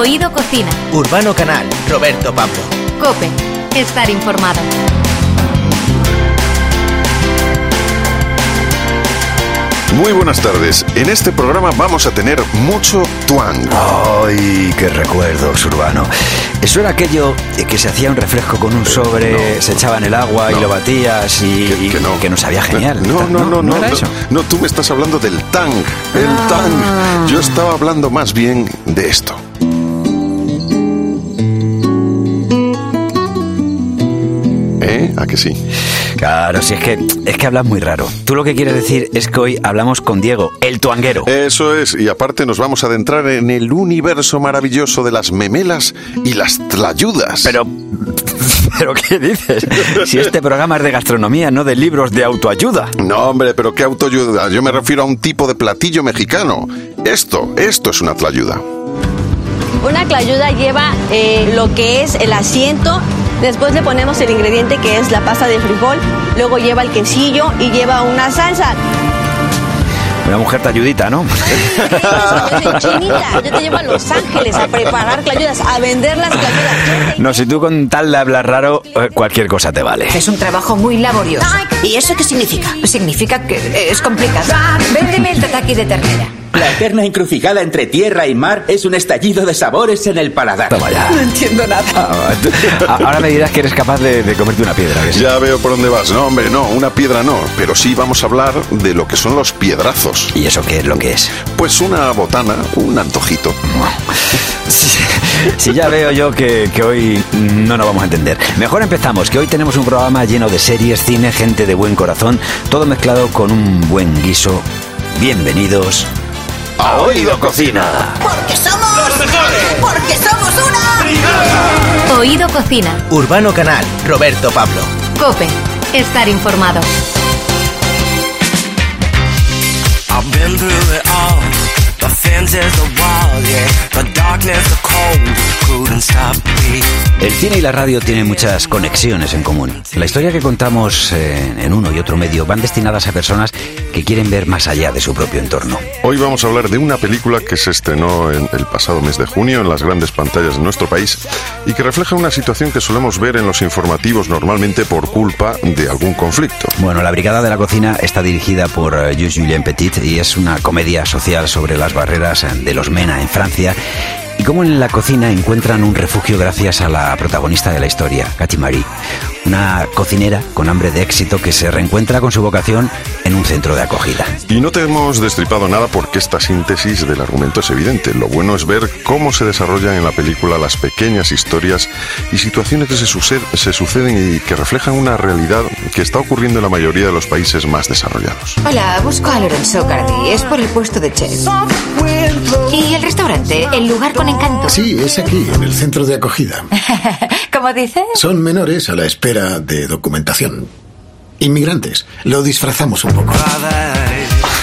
Oído Cocina. Urbano Canal, Roberto Pablo. Cope. Estar informado. Muy buenas tardes. En este programa vamos a tener mucho tuang. Ay, qué recuerdos, Urbano. Eso era aquello de que se hacía un refresco con un sobre, se echaba en el agua y lo batías y Que- que no. que nos sabía genial. No, no, no, no. era no, eso. no, tú me estás hablando del tang. El Ah. tang. Yo estaba hablando más bien de esto. ¿A que sí? Claro, si es que es que hablas muy raro. Tú lo que quieres decir es que hoy hablamos con Diego, el tuanguero. Eso es, y aparte nos vamos a adentrar en el universo maravilloso de las memelas y las tlayudas. Pero pero ¿qué dices? Si este programa es de gastronomía, no de libros de autoayuda. No, hombre, pero qué autoayuda. Yo me refiero a un tipo de platillo mexicano. Esto, esto es una tlayuda. Una clayuda lleva eh, lo que es el asiento, después le ponemos el ingrediente que es la pasta de frijol, luego lleva el quesillo y lleva una salsa. Una mujer talludita, ¿no? Chinita, yo te llevo a Los Ángeles a preparar clayudas, a vender las clayudas. No, si tú con tal de hablar raro, eh, cualquier cosa te vale. Es un trabajo muy laborioso. ¿Y eso qué significa? Significa que es complicado. Véndeme el tataki de ternera. La eterna encrucijada entre tierra y mar es un estallido de sabores en el paladar. Toma ya. No entiendo nada. Ah, tú- a- Ahora me dirás que eres capaz de, de comerte una piedra. Ya veo por dónde vas. No, hombre, no, una piedra no. Pero sí vamos a hablar de lo que son los piedrazos. ¿Y eso qué es lo que es? Pues una botana, un antojito. Sí, sí, ya veo yo que, que hoy no nos vamos a entender. Mejor empezamos, que hoy tenemos un programa lleno de series, cine, gente de buen corazón, todo mezclado con un buen guiso. Bienvenidos a Oído Cocina. Porque somos los mejores. Porque somos una. Oído Cocina. Urbano Canal, Roberto Pablo. Cope. Estar informado. I've been through it all. The fence is the wall, yeah. The darkness, the cold, couldn't stop me. El cine y la radio tienen muchas conexiones en común. La historia que contamos eh, en uno y otro medio van destinadas a personas que quieren ver más allá de su propio entorno. Hoy vamos a hablar de una película que se estrenó en el pasado mes de junio en las grandes pantallas de nuestro país y que refleja una situación que solemos ver en los informativos normalmente por culpa de algún conflicto. Bueno, La Brigada de la Cocina está dirigida por eh, Jules Julien Petit y es una comedia social sobre barreras de los MENA en Francia y cómo en la cocina encuentran un refugio gracias a la protagonista de la historia, Katy Marie, una cocinera con hambre de éxito que se reencuentra con su vocación en un centro de acogida. Y no te hemos destripado nada porque esta síntesis del argumento es evidente. Lo bueno es ver cómo se desarrollan en la película las pequeñas historias y situaciones que se, suced- se suceden y que reflejan una realidad que está ocurriendo en la mayoría de los países más desarrollados. Hola, busco a Lorenzo Cardi. Es por el puesto de chef. ¿Y el restaurante? El lugar con encanto. Sí, es aquí, en el centro de acogida. ¿Cómo dices? Son menores a la espera de documentación. Inmigrantes. Lo disfrazamos un poco.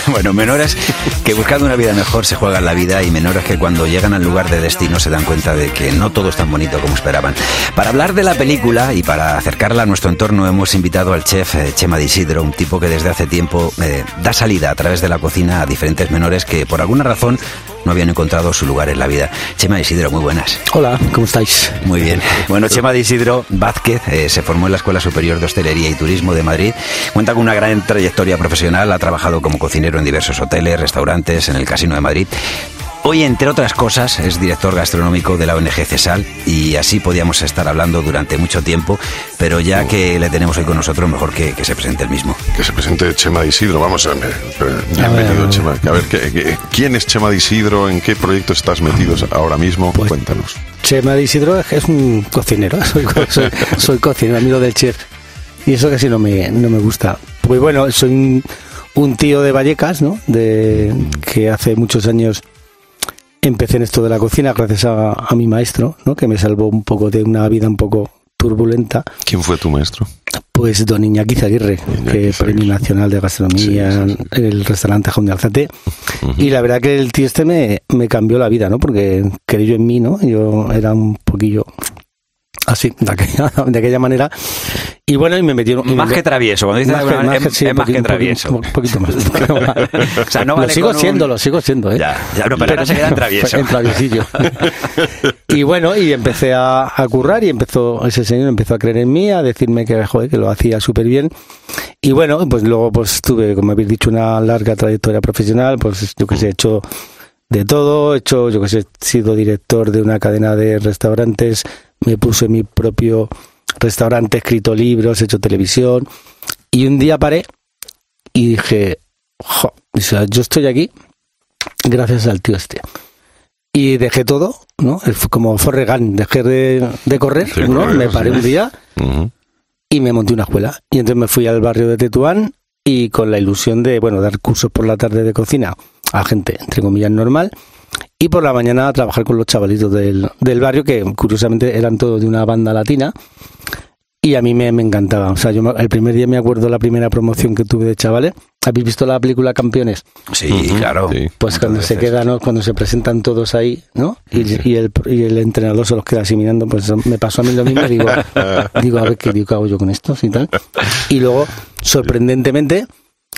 Bueno, menores que buscando una vida mejor se juegan la vida y menores que cuando llegan al lugar de destino se dan cuenta de que no todo es tan bonito como esperaban. Para hablar de la película y para acercarla a nuestro entorno hemos invitado al chef eh, Chema Di Isidro, un tipo que desde hace tiempo eh, da salida a través de la cocina a diferentes menores que por alguna razón no habían encontrado su lugar en la vida. Chema Di Isidro, muy buenas. Hola, ¿cómo estáis? Muy bien. Bueno, Chema Di Isidro Vázquez eh, se formó en la Escuela Superior de Hostelería y Turismo de Madrid. Cuenta con una gran trayectoria profesional, ha trabajado como cocinero en diversos hoteles, restaurantes, en el Casino de Madrid. Hoy, entre otras cosas, es director gastronómico de la ONG CESAL y así podíamos estar hablando durante mucho tiempo, pero ya que le tenemos hoy con nosotros, mejor que, que se presente el mismo. Que se presente Chema de Isidro. Vamos a ver. Bienvenido, Chema. A ver, ¿qué- qué- ¿quién es Chema de Isidro? ¿En qué proyecto estás metidos ahora mismo? Cuéntanos. Chema de Isidro es un cocinero. Soy, soy, soy cocinero, amigo del chef. Y eso casi no me, no me gusta. Pues bueno, soy un, un tío de Vallecas, ¿no? De, que hace muchos años empecé en esto de la cocina gracias a, a mi maestro, ¿no? Que me salvó un poco de una vida un poco turbulenta. ¿Quién fue tu maestro? Pues don Iñaki Zaguirre, que premio nacional de gastronomía, el restaurante Jaun de Alzate. Y la verdad que el tío este me, me cambió la vida, ¿no? Porque creyó en mí, ¿no? Yo era un poquillo así, de aquella, de aquella manera. Y bueno, y me metieron... y Más me- que travieso, cuando dices Más que- más es- que- sí, es más que un poquito- travieso. Un poquito más. O sea, no lo vale sigo con un- siendo, lo sigo siendo, ¿eh? Ya, ya, no, pero ahora se queda en travieso. En traviesillo. y bueno, y empecé a, a currar y empezó, ese señor empezó a creer en mí, a decirme que, joder, que lo hacía súper bien. Y bueno, pues luego pues tuve, como habéis dicho, una larga trayectoria profesional, pues yo que sé, he hecho de todo, he hecho, yo que sé, he sido director de una cadena de restaurantes, me puse mi propio restaurante, he escrito libros, he hecho televisión, y un día paré y dije, jo, o sea, yo estoy aquí gracias al tío este. Y dejé todo, ¿no? Como Forregan, dejé de, de correr, ¿no? correr, me paré sí. un día y me monté una escuela. Y entonces me fui al barrio de Tetuán y con la ilusión de, bueno, dar cursos por la tarde de cocina a gente, entre comillas, normal. Y por la mañana trabajar con los chavalitos del, del barrio, que curiosamente eran todos de una banda latina. Y a mí me, me encantaba. O sea, yo me- el primer día me acuerdo la primera promoción que tuve de chavales. ¿Habéis visto la película Campeones? Sí, claro. Sí. Pues cuando se veces. queda, ¿no? Cuando se presentan todos ahí, ¿no? Y, y el, y el entrenador se los queda así mirando, pues me pasó a mí lo mismo. Digo, digo a ver qué, digo, ¿qué hago yo con estos y tal. Y luego, sorprendentemente,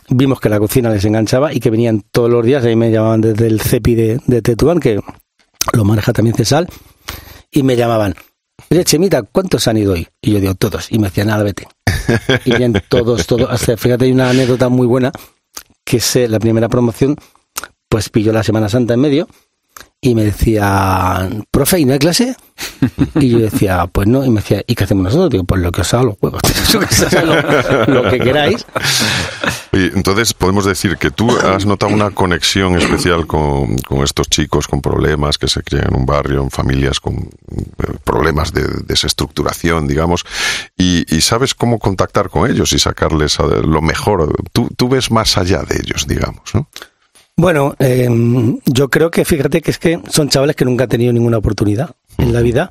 vimos que la cocina les enganchaba y que venían todos los días. Ahí me llamaban desde el CEPI de, de Tetuán, que lo maneja también Cesal, y me llamaban. Oye, Chemita, ¿cuántos han ido hoy? Y yo digo, todos. Y me decían, nada, vete. Y bien, todos, todos. Hasta, fíjate, hay una anécdota muy buena, que es la primera promoción, pues pilló la Semana Santa en medio, y me decía, profe, ¿y no hay clase? Y yo decía, pues no, y me decía, ¿y qué hacemos nosotros? Digo, pues lo que os haga los huevos, lo, que queráis. Oye, entonces podemos decir que tú has notado una conexión especial con, con estos chicos con problemas que se crían en un barrio, en familias con eh, problemas de desestructuración, digamos, y, y sabes cómo contactar con ellos y sacarles a- lo mejor. Tú, tú ves más allá de ellos, digamos, ¿no? Bueno, eh, yo creo que fíjate que es que son chavales que nunca han tenido ninguna oportunidad en la vida.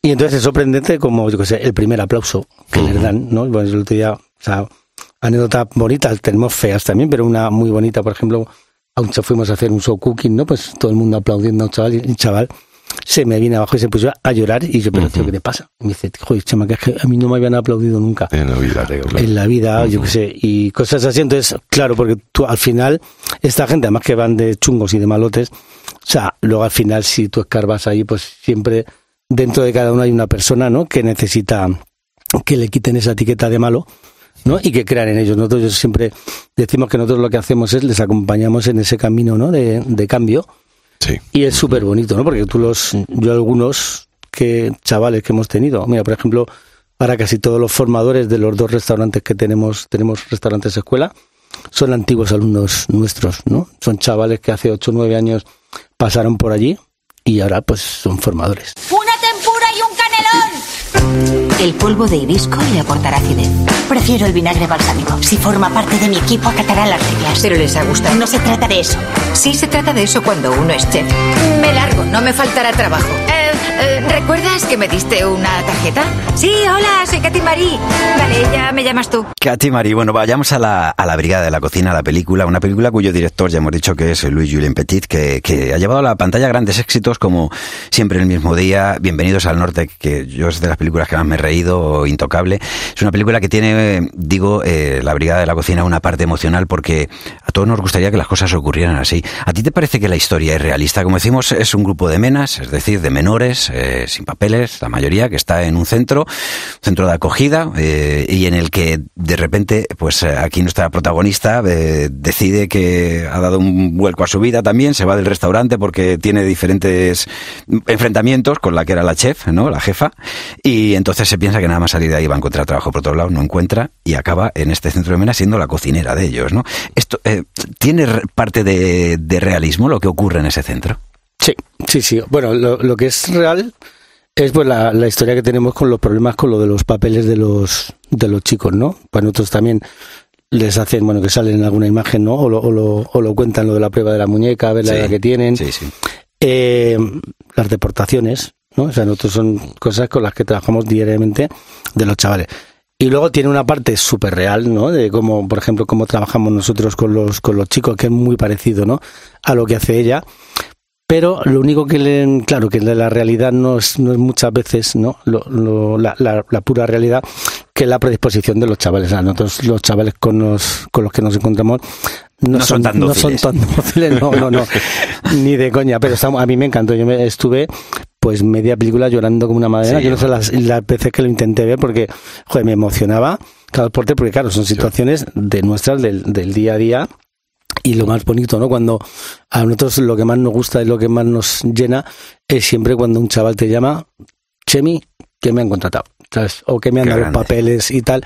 Y entonces es sorprendente como, yo que sé, el primer aplauso que les dan, ¿no? Bueno, el otro día, o sea, anécdotas bonitas, tenemos feas también, pero una muy bonita, por ejemplo, aunque fuimos a hacer un show cooking, ¿no? Pues todo el mundo aplaudiendo a un chaval, y el chaval se me viene abajo y se puso a llorar y yo, pero tío, ¿qué te pasa? Y me dice, joder, chama, que es que a mí no me habían aplaudido nunca En la vida. claro. en la vida, yo qué sé, y cosas así. Entonces, claro, porque tú al final, esta gente, además que van de chungos y de malotes, o sea, luego al final, si tú escarbas ahí, pues siempre dentro de cada uno hay una persona, ¿no? Que necesita que le quiten esa etiqueta de malo, ¿no? Y que crean en ellos. Nosotros siempre decimos que nosotros lo que hacemos es les acompañamos en ese camino, ¿no? De, de cambio. Sí. Y es súper bonito, ¿no? Porque tú los, yo algunos que chavales que hemos tenido, mira, por ejemplo, para casi todos los formadores de los dos restaurantes que tenemos, tenemos restaurantes escuela, son antiguos alumnos nuestros, ¿no? Son chavales que hace 8 o 9 años pasaron por allí y ahora pues son formadores. ¡Una El polvo de hibisco le aportará acidez. Prefiero el vinagre balsámico. Si forma parte de mi equipo, acatará las reglas. Pero les ha gustado. No se trata de eso. Sí se trata de eso cuando uno es chef. Me largo, no me faltará trabajo. ¿Recuerdas que me diste una tarjeta? Sí, hola, soy Katy Marie. Vale, ya me llamas tú. Katy Marie, bueno, vayamos a la, a la Brigada de la Cocina, la película, una película cuyo director ya hemos dicho que es Louis Julien Petit, que, que ha llevado a la pantalla grandes éxitos como Siempre el mismo día, Bienvenidos al Norte, que yo es de las películas que más me he reído, Intocable. Es una película que tiene, digo, eh, la Brigada de la Cocina una parte emocional porque a todos nos gustaría que las cosas ocurrieran así. ¿A ti te parece que la historia es realista? Como decimos, es un grupo de menas, es decir, de menores, sin papeles, la mayoría, que está en un centro, centro de acogida, eh, y en el que de repente, pues eh, aquí nuestra protagonista eh, decide que ha dado un vuelco a su vida también, se va del restaurante porque tiene diferentes enfrentamientos con la que era la chef, ¿no? La jefa, y entonces se piensa que nada más salir de ahí va a encontrar trabajo por otro lado, no encuentra y acaba en este centro de menas siendo la cocinera de ellos, ¿no? Esto eh, tiene parte de, de realismo lo que ocurre en ese centro. Sí, sí, sí. Bueno, lo que es real es pues la, la historia que tenemos con los problemas con lo de los papeles de los de los chicos, ¿no? Pues nosotros también les hacen, bueno, que salen en alguna imagen, ¿no? O lo, o lo, o lo cuentan lo de la prueba de la muñeca, a ver la Sí, edad que tienen. Sí, sí. Eh, las deportaciones, ¿no? O sea, nosotros son cosas con las que trabajamos diariamente de los chavales. Y luego tiene una parte súper real, ¿no? De cómo, por ejemplo, cómo trabajamos nosotros con los, con los chicos, que es muy parecido, ¿no? A lo que hace ella. Pero lo único que le, claro, que la realidad no es, no es muchas veces, ¿no? Lo- lo- la, la- la pura realidad, que es la predisposición de los chavales. Sea, nosotros los chavales con los, con los que nos encontramos no, No son tan no son dóciles. tan dóciles, no, no, no, ni de coña, pero estamos- a mí me encantó, yo me estuve pues media película llorando como una madera, Sí, yo no sé las, las veces que lo intenté ver porque, joder, me emocionaba cada deporte, porque claro, son situaciones de nuestras del, del día a día y lo más bonito, ¿no? Cuando a nosotros lo que más nos gusta y lo que más nos llena es siempre cuando un chaval te llama, Chemi, que me han contratado, ¿sabes? O que me han Qué dado los grande. papeles y tal.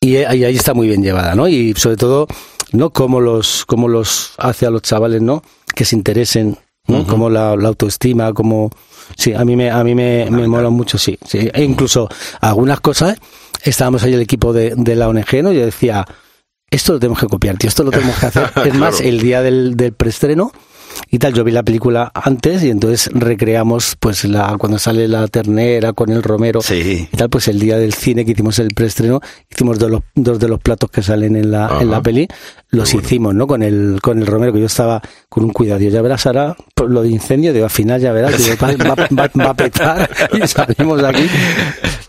Y ahí, ahí está muy bien llevada, ¿no? Y sobre todo, ¿no? Cómo los, cómo los hace a los chavales, ¿no? Que se interesen, ¿no? Como la, la autoestima, como... Sí, a mí me, a mí me, me mola mucho, sí, sí. E incluso algunas cosas, estábamos ahí el equipo de, de la ONG, ¿no? Yo decía, esto lo tenemos que copiar, tío, esto lo tenemos que hacer. Es más, el día del, del preestreno y tal, yo vi la película antes y entonces recreamos pues la cuando sale la ternera con el romero Sí. y tal, pues el día del cine que hicimos el preestreno, hicimos dos, de los- dos de los platos que salen en la, en la peli, los hicimos, ¿no? Con el, con el romero, que yo estaba con un cuidado. Ya verás ahora por lo de incendio, digo, al final ya verás, digo, va, va- va- va a petar y salimos de aquí.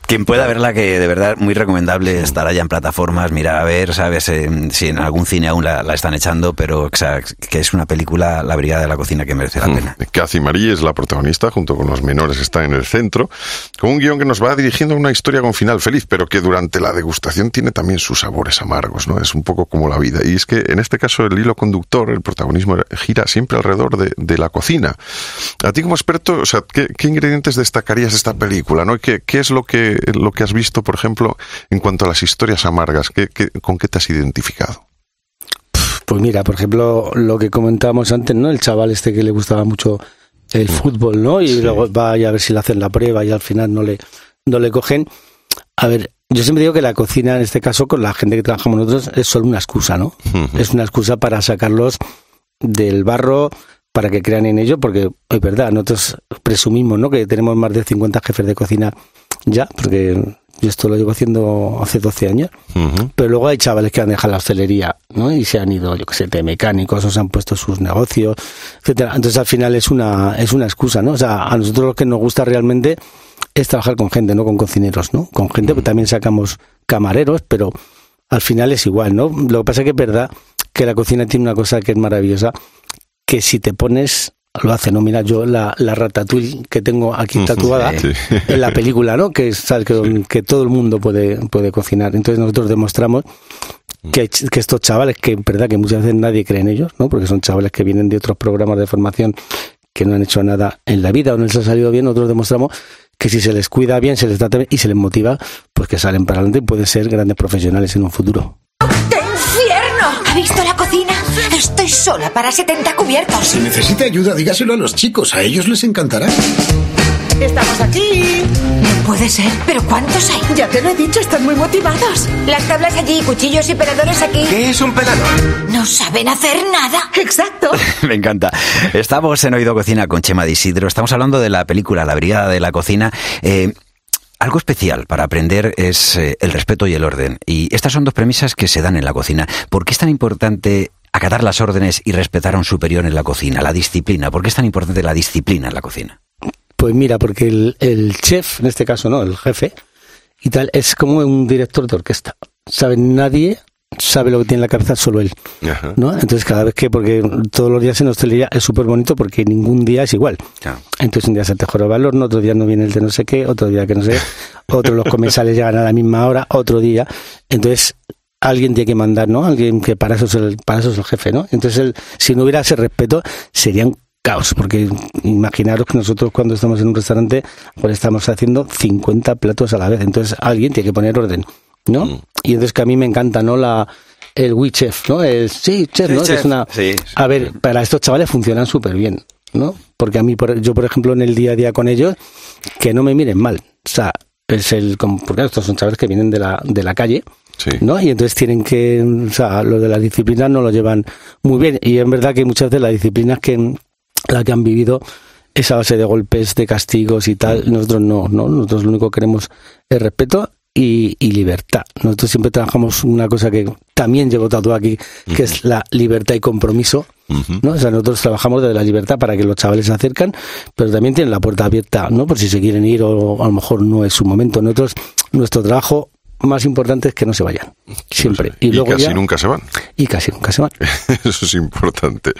Quien pueda verla, que de verdad muy recomendable, estará ya en plataformas, mira a ver, sabes, Eh, si en algún cine aún la, la están echando, pero o sea, que es una película, La Brigada de la Cocina, que merece la pena. Cathy Marie es la protagonista, junto con los menores están en el centro, con un guion que nos va dirigiendo a una historia con final feliz, pero que durante la degustación tiene también sus sabores amargos, ¿no? Es un poco como la vida. Y es que en este caso el hilo conductor, el protagonismo gira siempre alrededor de, de la cocina. A ti como experto, o sea, ¿qué, qué ingredientes destacarías de esta película, no? ¿Qué, qué es lo que, lo que has visto, por ejemplo, en cuanto a las historias amargas? ¿Qué, qué- con qué te has identificado? Pues mira, por ejemplo, lo que comentábamos antes, ¿no? El chaval este que le gustaba mucho el fútbol, ¿no? Y luego va y a ver si le hacen la prueba y al final no le, no le cogen. A ver, yo siempre digo que la cocina, en este caso, con la gente que trabajamos nosotros, es solo una excusa, ¿no? Es una excusa para sacarlos del barro, para que crean en ello, porque es verdad, nosotros presumimos, ¿no? Que tenemos más de 50 jefes de cocina ya, porque yo esto lo llevo haciendo hace 12 años. Pero luego hay chavales que han dejado la hostelería, ¿no? Y se han ido, yo que sé, de mecánicos o se han puesto sus negocios, etcétera. Entonces al final es una, es una excusa, ¿no? O sea, a nosotros lo que nos gusta realmente es trabajar con gente, no con cocineros, ¿no? Con gente, pues también sacamos camareros, pero al final es igual, ¿no? Lo que pasa es que es verdad que la cocina tiene una cosa que es maravillosa, que si te pones lo hace, ¿no? Mira, yo la, la ratatouille que tengo aquí tatuada Sí. en la película, ¿no? Que, sabes, que, que todo el mundo puede, puede cocinar. Entonces nosotros demostramos que, que estos chavales, que en verdad que muchas veces nadie cree en ellos, ¿no? Porque son chavales que vienen de otros programas de formación que no han hecho nada en la vida o no les ha salido bien, nosotros demostramos que si se les cuida bien, se les trata bien y se les motiva, pues que salen para adelante y pueden ser grandes profesionales en un futuro. ¡Qué infierno! ¿Ha visto la cocina? Estoy sola para 70 cubiertos. Si necesita ayuda, dígaselo a los chicos. A ellos les encantará. ¡Estamos aquí! No puede ser, pero ¿cuántos hay? Ya te lo he dicho, están muy motivados. Las tablas allí, cuchillos y peladores aquí. ¿Qué es un pelador? No saben hacer nada. Exacto. Me encanta. Estamos en Oído Cocina con Chema de Isidro. Estamos hablando de la película La Brigada de la Cocina. Eh, algo especial para aprender es eh, el respeto y el orden. Y estas son dos premisas que se dan en la cocina. ¿Por qué es tan importante acatar las órdenes y respetar a un superior en la cocina? La disciplina. ¿Por qué es tan importante la disciplina en la cocina? Pues mira, porque el, el chef, en este caso no, el jefe, y tal, es como un director de orquesta. Sabe, nadie sabe lo que tiene en la cabeza, solo él. Ajá. ¿no? Entonces cada vez que, porque todos los días en hostelería es súper bonito porque ningún día es igual. Claro. Entonces un día se te joroba el horno, otro día no viene el de no sé qué, otro día que no sé, otro los comensales llegan a la misma hora, otro día. Entonces alguien tiene que mandar, ¿no? Alguien que para eso es el, para eso es el jefe, ¿no? Entonces el, si no hubiera ese respeto sería un caos, porque imaginaros que nosotros cuando estamos en un restaurante, pues estamos haciendo 50 platos a la vez, entonces alguien tiene que poner orden, ¿no? Y entonces que a mí me encanta, ¿no? La, el we chef, ¿no? El sí, chef, ¿no? Chef. es una, Sí, a ver, para estos chavales funcionan súper bien, ¿no? Porque a mí, por- yo por ejemplo, en el día a día con ellos, que no me miren mal. O sea, es el, porque estos son chavales que vienen de la, de la calle, Sí. ¿no? Y entonces tienen que, o sea, lo de la disciplina no lo llevan muy bien. Y es verdad que muchas veces las disciplinas que, la que han vivido esa base de golpes, de castigos y tal, nosotros no, ¿no? Nosotros lo único que queremos es respeto y, y libertad. Nosotros siempre trabajamos una cosa que también llevo tatuado aquí, que es la libertad y compromiso. ¿no? O sea, nosotros trabajamos desde la libertad para que los chavales se acercan, pero también tienen la puerta abierta, ¿no? Por si se quieren ir o a lo mejor no es su momento. Nosotros, nuestro trabajo más importante es que no se vayan. Siempre. y, casi nunca se van. Y casi nunca se van. Eso es importante.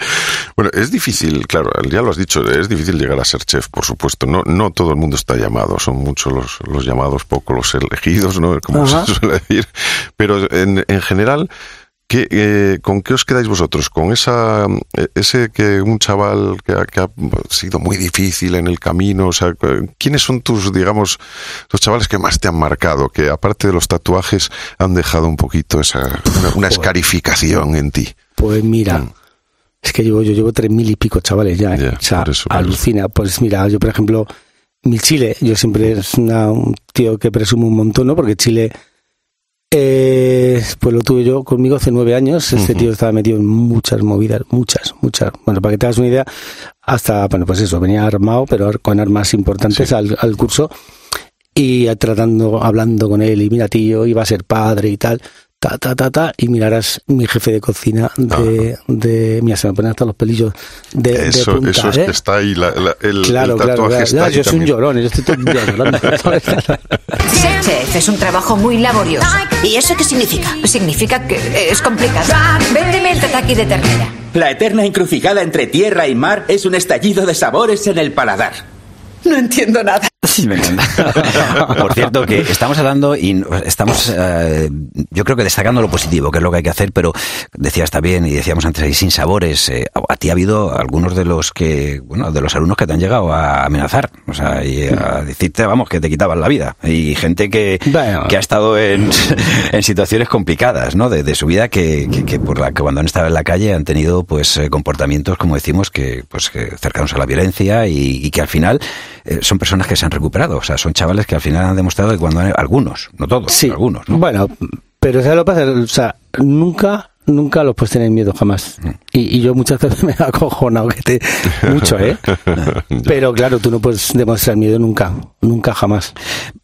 Bueno, es difícil, claro, ya lo has dicho, es difícil llegar a ser chef, por supuesto. No, no todo el mundo está llamado, son muchos los, los llamados, pocos los elegidos, ¿no? Como se suele decir. Pero en, en general, ¿Qué, eh, ¿Con qué os quedáis vosotros? ¿Con esa, eh, ese que un chaval que ha, que ha, sido muy difícil en el camino? O sea, ¿quiénes son tus, digamos, los chavales que más te han marcado? Que aparte de los tatuajes han dejado un poquito esa, una, escarificación en ti. Pues mira, mm. es que yo, yo llevo tres mil y pico chavales ya, ¿eh? o sea, alucina. Pues mira, yo por ejemplo, mi Chile, yo siempre es un tío que presumo un montón, ¿no? Porque Chile eh, pues lo tuve yo conmigo hace nueve años. Este tío estaba metido en muchas movidas, muchas, muchas. Bueno, para que te hagas una idea, hasta, bueno, pues eso, venía armado, pero con armas importantes al, al, curso. Y tratando, hablando con él, y mira, tío, iba a ser padre y tal ta, ta, ta, ta, y mirarás mi jefe de cocina de, de mira, se me ponen hasta los pelillos de, eso, de punta, eso es ¿eh? que está ahí, la, la, el, claro, el tatuaje claro. está ahí yo soy un llorón, yo estoy todo el día llorando. Ser chef es un trabajo muy laborioso. ¿Y eso qué significa? Significa que es complicado. Véndeme el tataki de ternera. La eterna encrucijada entre tierra y mar es un estallido de sabores en el paladar. No entiendo nada. Sí, me encanta. Por cierto, que estamos hablando y estamos, eh, yo creo que destacando lo positivo, que es lo que hay que hacer, pero decía está bien y decíamos antes ahí sin sabores. Eh, a ti ha habido algunos de los que, bueno, de los alumnos que te han llegado a amenazar, o sea, y a decirte, vamos, que te quitaban la vida. Y gente que, Bueno. que ha estado en, en situaciones complicadas, ¿no? De, de su vida que, que, que por la que cuando han estado en la calle han tenido, pues, eh, comportamientos, como decimos, que, pues, que cercanos a la violencia y, y que al final eh, son personas que se han recuperado. O sea, son chavales que al final han demostrado que cuando han- algunos, no todos, Sí. algunos, ¿no? Bueno, pero ¿sabes lo que pasa? O sea, nunca, nunca los puedes tener miedo jamás. Y, y yo muchas veces me he acojonado que te, mucho, ¿eh? Pero claro, tú no puedes demostrar miedo nunca, nunca jamás.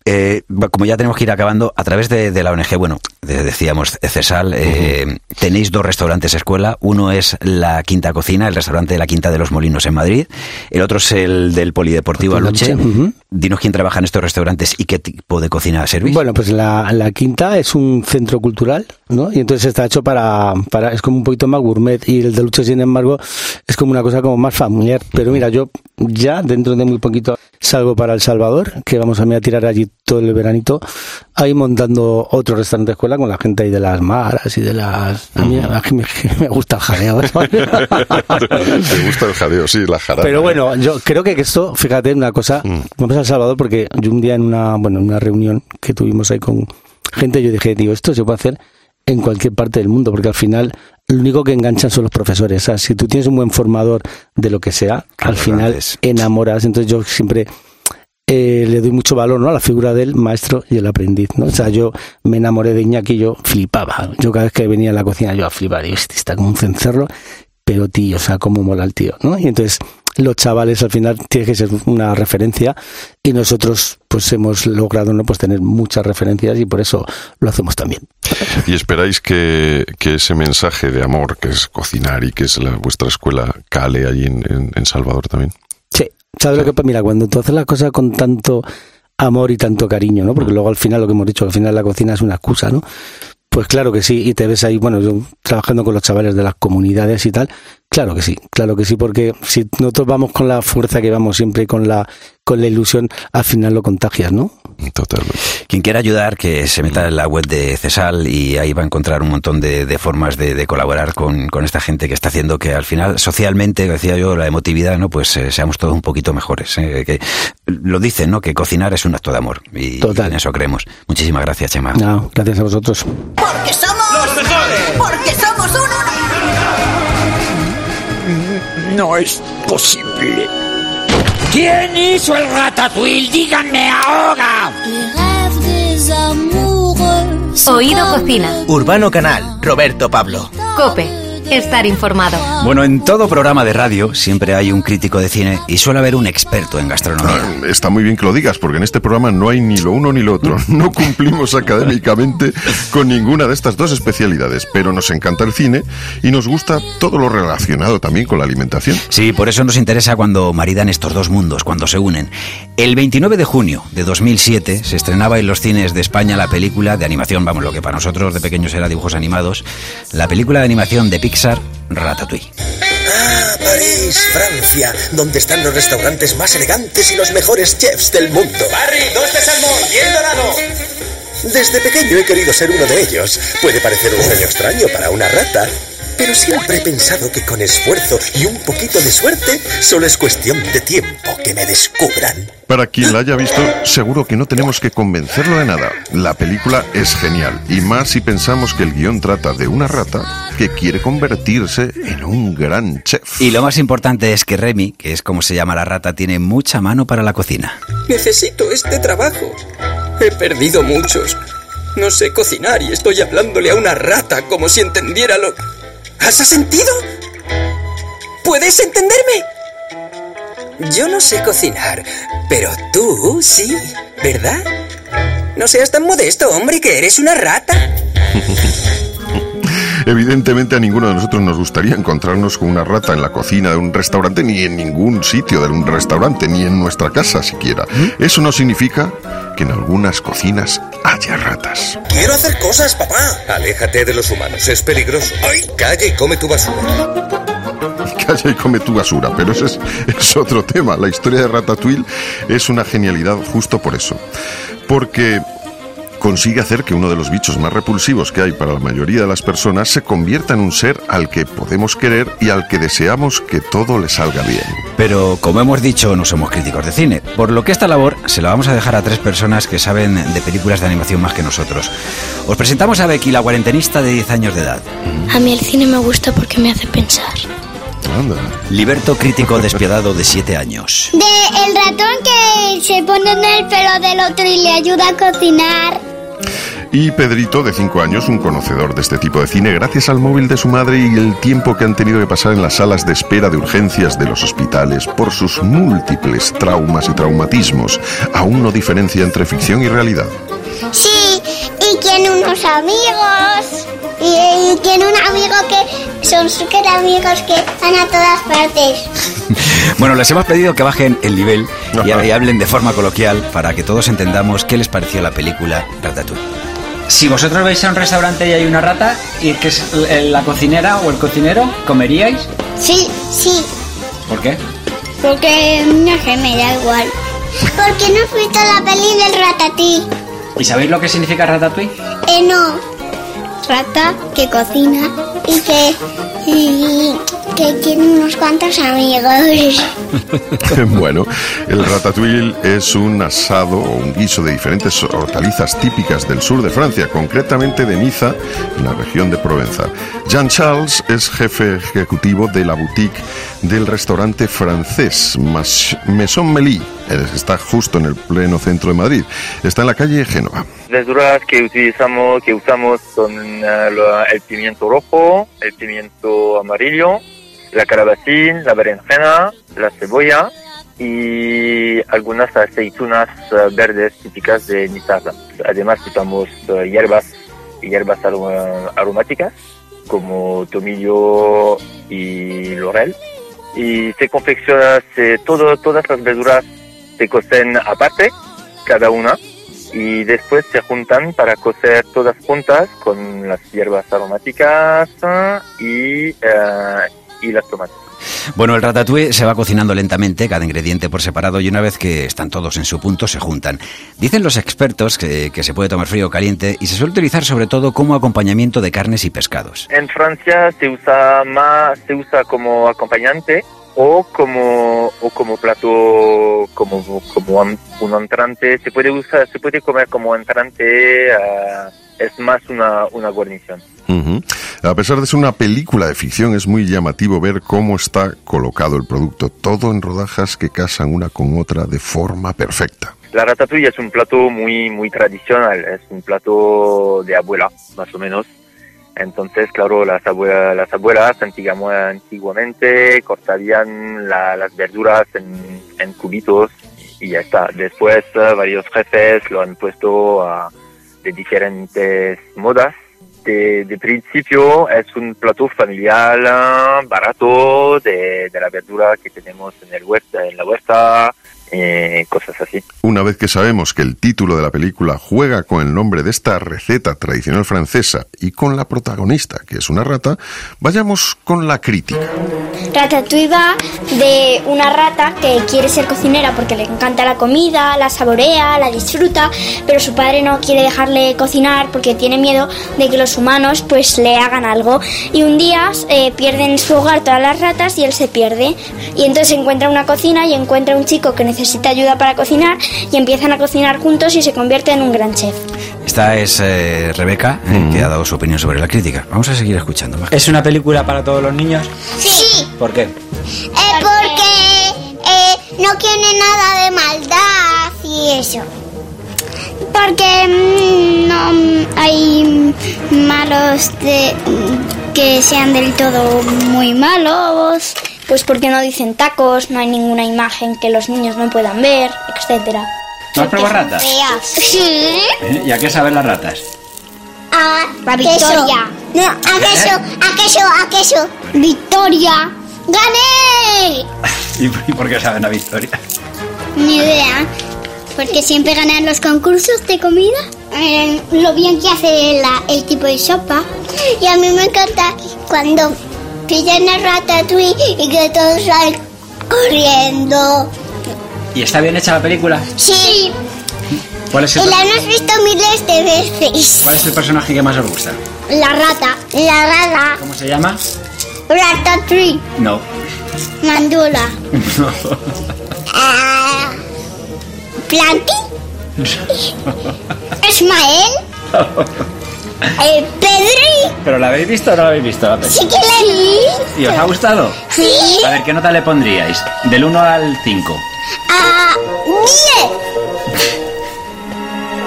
Eh, como ya tenemos que ir acabando, a través de, de la ONG, bueno, de- decíamos CESAL, eh, tenéis dos restaurantes escuela. Uno es la Quinta Cocina, el restaurante de la Quinta de los Molinos en Madrid. El otro es el del Polideportivo Aluche. Aluche, ujú. Dinos quién trabaja en estos restaurantes y qué tipo de cocina servís. Bueno, pues la, la quinta es un centro cultural, ¿no? Y entonces está hecho para, para, es como un poquito más gourmet y el de Luche, sin embargo, es como una cosa como más familiar. Pero mira, yo ya dentro de muy poquito salgo para El Salvador, que vamos a, me a tirar allí todo el veranito, ahí montando otro restaurante escuela con la gente ahí de las maras y de las... A mí, a mí me, me gusta el jaleo. Te gusta el jadeo, sí, la jarana. Pero bueno, yo creo que esto, fíjate, una cosa, vamos a El Salvador porque yo un día en una, bueno, en una reunión que tuvimos ahí con gente, yo dije, digo, esto se puede hacer en cualquier parte del mundo, porque al final lo único que enganchan son los profesores. O sea, si tú tienes un buen formador de lo que sea, al final grandes. enamoras. Entonces yo siempre eh, le doy mucho valor ¿no? a la figura del maestro y el aprendiz. ¿no? O sea, yo me enamoré de Iñaki, yo flipaba. Yo cada vez que venía a la cocina, yo a flipar, "Este está como un cencerro, pero tío, o sea, cómo mola el tío. ¿no? Y entonces los chavales al final tienen que ser una referencia y nosotros pues hemos logrado no pues tener muchas referencias y por eso lo hacemos también. Y esperáis que, que ese mensaje de amor, que es cocinar y que es la, vuestra escuela, cale allí en, en- en Salvador también. Sí, ¿sabes lo que pasa? Mira, cuando tú haces las cosas con tanto amor y tanto cariño, ¿no? Porque luego al final lo que hemos dicho, al final la cocina es una excusa, ¿no? Pues claro que sí, y te ves ahí, bueno, yo trabajando con los chavales de las comunidades y tal, claro que sí, claro que sí, porque si nosotros vamos con la fuerza que vamos siempre con la con la ilusión, al final lo contagias, ¿no? Totalmente. Quien quiera ayudar, que se meta en la web de CESAL y ahí va a encontrar un montón de, de formas de, de colaborar con, con esta gente que está haciendo que al final, socialmente, decía yo, la emotividad, ¿no? Pues eh, seamos todos un poquito mejores. ¿eh? Que lo dicen, ¿no? Que cocinar es un acto de amor. Y, Total. en eso creemos. Muchísimas gracias, Chema. No, gracias a vosotros. Porque somos los mejores. Porque somos No es posible. ¿Quién hizo el ratatouille? Díganme ahora. Oído Cocina. Urbano Canal, Roberto Pablo. Cope. Estar informado. Bueno, en todo programa de radio siempre hay un crítico de cine y suele haber un experto en gastronomía. Ah, está muy bien que lo digas, porque en este programa no hay ni lo uno ni lo otro. No cumplimos académicamente con ninguna de estas dos especialidades, pero nos encanta el cine y nos gusta todo lo relacionado también con la alimentación. Sí, por eso nos interesa cuando maridan estos dos mundos, cuando se unen. El 29 de junio de 2007 se estrenaba en los cines de España la película de animación, vamos, lo que para nosotros de pequeños era dibujos animados, la película de animación de Pixar, Ratatouille. Ah, París, Francia, donde están los restaurantes más elegantes y los mejores chefs del mundo. Barry, dos de salmón, bien dorado. Desde pequeño he querido ser uno de ellos. Puede parecer un sueño extraño para una rata, pero siempre he pensado que con esfuerzo y un poquito de suerte solo es cuestión de tiempo que me descubran. Para quien la haya visto, seguro que no tenemos que convencerlo de nada. La película es genial, y más si pensamos que el guion trata de una rata que quiere convertirse en un gran chef. Y lo más importante es que Remy, que es como se llama la rata, tiene mucha mano para la cocina. Necesito este trabajo. He perdido muchos. No sé cocinar y estoy hablándole a una rata como si entendiera lo... ¿Has sentido? ¿Puedes entenderme? Yo no sé cocinar, pero tú sí, ¿verdad? No seas tan modesto, hombre, que eres una rata. Evidentemente a ninguno de nosotros nos gustaría encontrarnos con una rata en la cocina de un restaurante, ni en ningún sitio de un restaurante, ni en nuestra casa siquiera. Eso no significa que en algunas cocinas haya ratas. Quiero hacer cosas, papá. Aléjate de los humanos, es peligroso. ¡Ay! Calla y come tu basura. Calla y come tu basura, pero ese es, es otro tema. La historia de Ratatouille es una genialidad justo por eso. Porque consigue hacer que uno de los bichos más repulsivos que hay para la mayoría de las personas se convierta en un ser al que podemos querer y al que deseamos que todo le salga bien. Pero, como hemos dicho, no somos críticos de cine, por lo que esta labor se la vamos a dejar a tres personas que saben de películas de animación más que nosotros. Os presentamos a Becky, la cuarentenista de 10 años de edad. A mí el cine me gusta porque me hace pensar. Anda. Liberto, crítico despiadado de 7 años. De el ratón que se pone en el pelo del otro y le ayuda a cocinar. Y Pedrito, de 5 años, un conocedor de este tipo de cine, gracias al móvil de su madre y el tiempo que han tenido que pasar en las salas de espera de urgencias de los hospitales por sus múltiples traumas y traumatismos, aún no diferencia entre ficción y realidad. Sí, y tiene unos amigos. Y, y tiene un amigo que son súper amigos que van a todas partes. Bueno, les hemos pedido que bajen el nivel y, y hablen de forma coloquial para que todos entendamos qué les pareció la película Ratatouille. Si vosotros vais a un restaurante y hay una rata y que es la cocinera o el cocinero, ¿comeríais? Sí, sí, ¿Por qué? porque no sé, me da igual. ¿Por qué no has visto la peli del ratatí? ¿Y sabéis lo que significa ratatouille? Eh, no. Rata que cocina y que. Que tiene unos cuantos amigos. bueno, el ratatouille es un asado o un guiso de diferentes hortalizas típicas del sur de Francia, concretamente de Niza, en la región de Provenza. Jean Charles es jefe ejecutivo de la boutique del restaurante francés Maison Meli, que está justo en el pleno centro de Madrid. Está en la calle Génova. verduras que utilizamos, que usamos son lo- el pimiento rojo, el pimiento amarillo, la calabacín, la berenjena, la cebolla y algunas aceitunas eh, verdes típicas de Niza. Además usamos eh, hierbas, hierbas arom- aromáticas como tomillo y laurel y se confecciona, se, todas las verduras se cocen aparte, cada una, y después se juntan para cocer todas juntas con las hierbas aromáticas eh, y, y las tomates. Bueno, el ratatouille se va cocinando lentamente, cada ingrediente por separado, y una vez que están todos en su punto, se juntan. Dicen los expertos que, que se puede tomar frío o caliente y se suele utilizar sobre todo como acompañamiento de carnes y pescados. En Francia se usa más, se usa como acompañante o como o como plato como como un, entrante. Se puede usar, se puede comer como entrante. Es más una, una guarnición. A pesar de ser una película de ficción, es muy llamativo ver cómo está colocado el producto, todo en rodajas que casan una con otra de forma perfecta. La ratatouille es un plato muy muy tradicional, es un plato de abuela, más o menos. Entonces, claro, las abuelas, las abuelas antigua- antiguamente cortarían la- las verduras en, en cubitos y ya está. Después eh, varios jefes lo han puesto a- de diferentes modas. De, de principio es un plato familiar eh, barato de, de la verdura que tenemos en, el huerta, en la huerta, eh, cosas así. Una vez que sabemos que el título de la película juega con el nombre de esta receta tradicional francesa y con la protagonista, que es una rata, vayamos con la crítica. Ratatouille va de una rata que quiere ser cocinera porque le encanta la comida, la saborea, la disfruta, pero su padre no quiere dejarle cocinar porque tiene miedo de que los humanos pues le hagan algo. Y un día eh, pierden su hogar todas las ratas y él se pierde. Y entonces encuentra una cocina y encuentra un chico que necesita ayuda para cocinar y empiezan a cocinar juntos y se convierte en un gran chef. Esta es eh, Rebeca, eh, que ha dado su opinión sobre la crítica. Vamos a seguir escuchando. ¿Es una película para todos los niños? Sí. ¿Por qué? Eh, porque eh, no tiene nada de maldad y eso. Porque mm, no hay malos de, mm, que sean del todo muy malos. Pues porque no dicen tacos, no hay ninguna imagen que los niños no puedan ver, etcétera. ¿No has probado ratas? Sí. ¿Eh? ¿Y a qué saben las ratas? A la victoria. No, a queso, a queso, a queso. Victoria. ¡Gané! ¿Y y por qué saben la victoria? Ni idea. Porque siempre ganan los concursos de comida. Eh, lo bien que hace la- el tipo de sopa. Y a mí me encanta cuando pillan a Ratatouille y que todos salen corriendo. ¿Y está bien hecha la película? Sí. ¿Cuál es Y el, la hemos visto miles de veces. cuál es el personaje que más os gusta? La rata. La rata. ¿Cómo se llama? Ratatouille. No. Mandula. Ah, Planty. Ismael. Eh, Pedri. ¿Pero la habéis visto o no la habéis visto la peli? Sí que le vi. ¿Y os ha gustado? Sí. A ver, ¿qué nota le pondríais? Del 1 al 5. Ah, diez.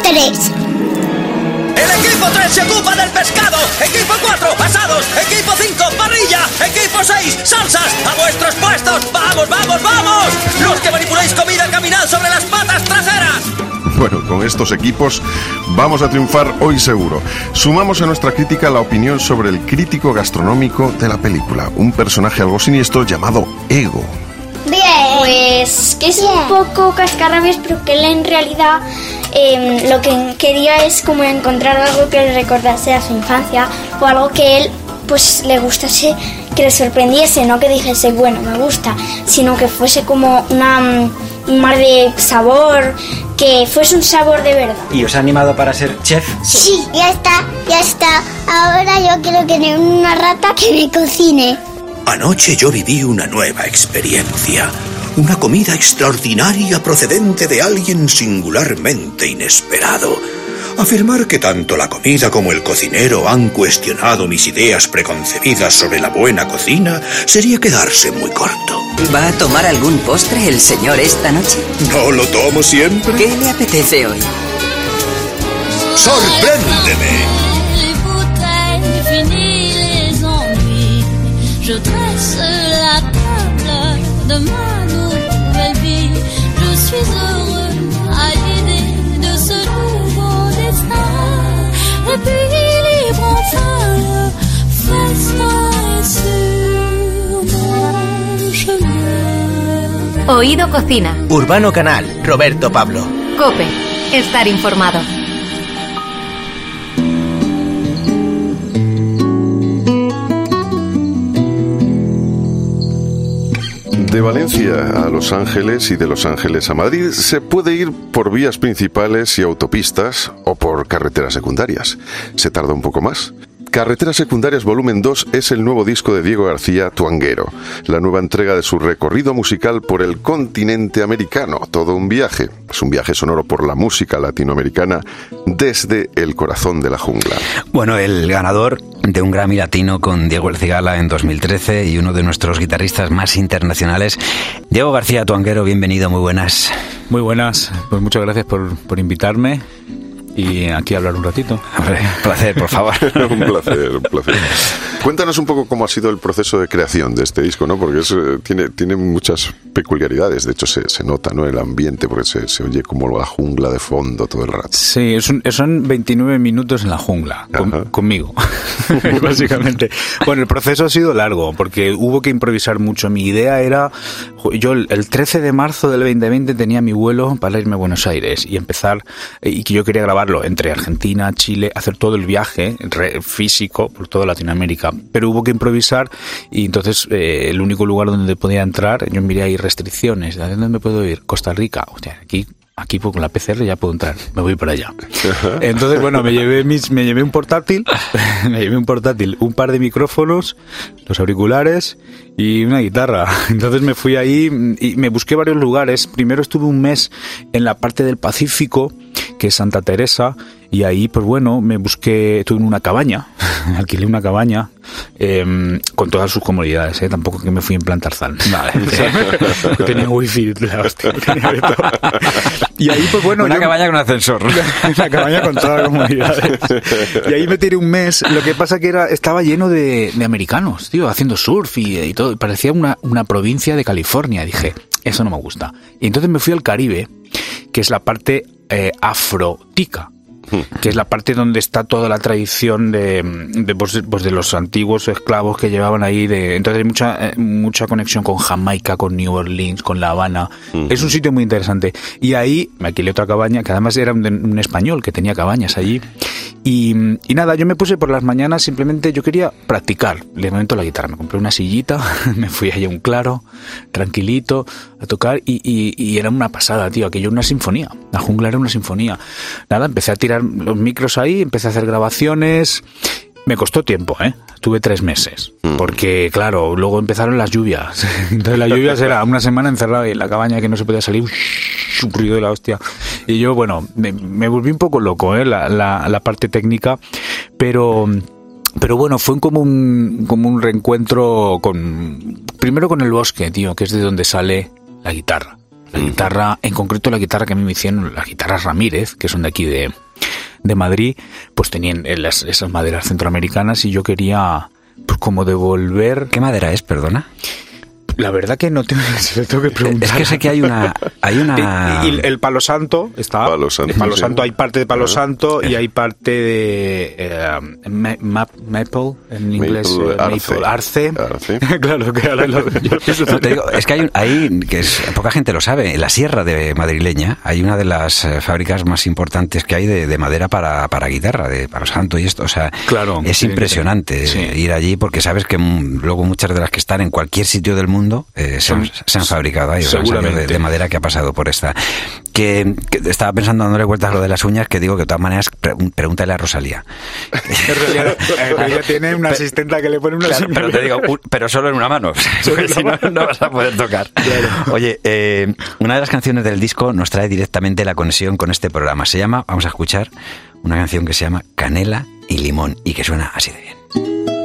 Tres. El equipo 3 se ocupa del pescado. Equipo 4, asados. Equipo 5, parrilla. Equipo 6, salsas. A vuestros puestos. Vamos, vamos, vamos. Los que manipuláis Bueno, con estos equipos vamos a triunfar hoy seguro. Sumamos a nuestra crítica la opinión sobre el crítico gastronómico de la película, un personaje algo siniestro llamado Ego. Bien. Pues que es un poco cascarrabias, pero que él en realidad eh, lo que quería es como encontrar algo que le recordase a su infancia o algo que él pues le gustase, que le sorprendiese, no que dijese, bueno, me gusta, sino que fuese como una, mm, un mar de sabor, que fuese un sabor de verdad. ¿Y os ha animado para ser chef? Sí, ya está, ya está. Ahora yo quiero tener una rata que me cocine. Anoche yo viví una nueva experiencia. Una comida extraordinaria procedente de alguien singularmente inesperado. Afirmar que tanto la comida como el cocinero han cuestionado mis ideas preconcebidas sobre la buena cocina sería quedarse muy corto. ¿Va a tomar algún postre el señor esta noche? ¿No lo tomo siempre? ¿Qué le apetece hoy? ¡Sorpréndeme! Je dresse la table de Oído Cocina. Urbano Canal, Roberto Pablo. Cope. Estar informado. De Valencia a Los Ángeles y de Los Ángeles a Madrid se puede ir por vías principales y autopistas o por carreteras secundarias. Se tarda un poco más. Carreteras Secundarias Volumen 2 es el nuevo disco de Diego García Tuanguero, la nueva entrega de su recorrido musical por el continente americano, todo un viaje. Es un viaje sonoro por la música latinoamericana desde el corazón de la jungla. Bueno, el ganador de un Grammy Latino con Diego El Cigala en 2013 y uno de nuestros guitarristas más internacionales, Diego García Tuanguero, bienvenido, muy buenas. Muy buenas, pues muchas gracias por, por invitarme. Y aquí hablar un ratito. Hombre, placer, por favor. un placer, un placer. Cuéntanos un poco cómo ha sido el proceso de creación de este disco, ¿no? Porque es, eh, tiene, tiene muchas peculiaridades. De hecho, se, se nota, ¿no? El ambiente, porque se, se oye como la jungla de fondo todo el rato. Sí, es un- son 29 minutos en la jungla, con- conmigo, básicamente. Bueno, el proceso ha sido largo, porque hubo que improvisar mucho. Mi idea era, yo el el 13 de marzo del 2020 tenía mi vuelo para irme a Buenos Aires y empezar, eh, y que yo quería entre Argentina, Chile, hacer todo el viaje re- físico por toda Latinoamérica. Pero hubo que improvisar y entonces eh, el único lugar donde podía entrar, yo miré ahí restricciones. ¿De dónde me puedo ir? Costa Rica. Hostia, aquí aquí pues, con la PCR ya puedo entrar, me voy para allá. Entonces, bueno, me llevé mis, me llevé un portátil, me llevé un portátil, un par de micrófonos, los auriculares y una guitarra. Entonces me fui ahí y me busqué varios lugares. Primero estuve un mes en la parte del Pacífico, que es Santa Teresa, y ahí, pues bueno, me busqué, tuve una cabaña, alquilé una cabaña em, con todas sus comodidades, ¿eh? tampoco que me fui en plan Tarzán. Que tenía wifi, la hostia, tenía de todo. Y ahí, pues bueno. Una yo- cabaña con ascensor. Una cabaña con todas las comodidades. Y ahí me tiré un mes. Lo que pasa que era, estaba lleno de, de americanos, tío, haciendo surf y, y todo. Parecía una, una provincia de California. Dije, eso no me gusta. Y entonces me fui al Caribe, que es la parte eh, afrotica que es la parte donde está toda la tradición de, de, pues, pues, de los antiguos esclavos que llevaban ahí. De, entonces hay mucha, eh, mucha conexión con Jamaica, con New Orleans, con La Habana. Es un sitio muy interesante. Y ahí me alquilé otra cabaña, que además era un, un español que tenía cabañas allí. Y, y nada, yo me puse por las mañanas, simplemente yo quería practicar. Le momento la guitarra, me compré una sillita, me fui allá a un claro, tranquilito, a tocar y, y- y era una pasada, tío, aquello una sinfonía. La jungla era una sinfonía. Nada, empecé a tirar los micros ahí, empecé a hacer grabaciones. Me costó tiempo, ¿eh? Tuve tres meses. Porque, claro, luego empezaron las lluvias. Entonces las lluvias era una semana encerrado en la cabaña que no se podía salir. Un ruido de la hostia. Y yo, bueno, me, me volví un poco loco, ¿eh? La, la- la parte técnica. Pero... Pero bueno, fue como un, como un reencuentro con... Primero con el bosque, tío, que es de donde sale la guitarra. La guitarra, en concreto la guitarra que a mí me hicieron, las guitarras Ramírez, que son de aquí de, de Madrid, pues tenían eh, esas maderas centroamericanas y yo quería pues como devolver... ¿Qué madera es, perdona? La verdad que no tengo, se lo tengo que preguntar. Es que sé que hay una... Hay una... Y, y el palo santo está. Palo santo, el palo sí. santo hay parte de palo Ajá. santo y hay parte de eh, ma- ma- maple en inglés. Maple, eh, maple, arce. claro que ahora lo, yo pienso No, te digo, es que hay, un- hay, que es, poca gente lo sabe, en la sierra de madrileña hay una de las eh, fábricas más importantes que hay de, de madera para, para guitarra, de para santo y esto. O sea, Claro, es sí, impresionante sí. ir allí porque sabes que mm, luego muchas de las que están en cualquier sitio del mundo eh, se, han, se han fabricado ahí, de, de madera que ha pasado por esta. Que, que estaba pensando dándole vueltas a lo de las uñas, que digo que de todas maneras pre- pregúntale a Rosalía. Ella tiene una asistenta que le pone una Claro, pero te digo, un- pero solo en una mano, porque si no, no vas a poder tocar. Oye, eh, una de las canciones del disco nos trae directamente la conexión con este programa. Se llama, vamos a escuchar, una canción que se llama Canela y Limón y que suena así de bien.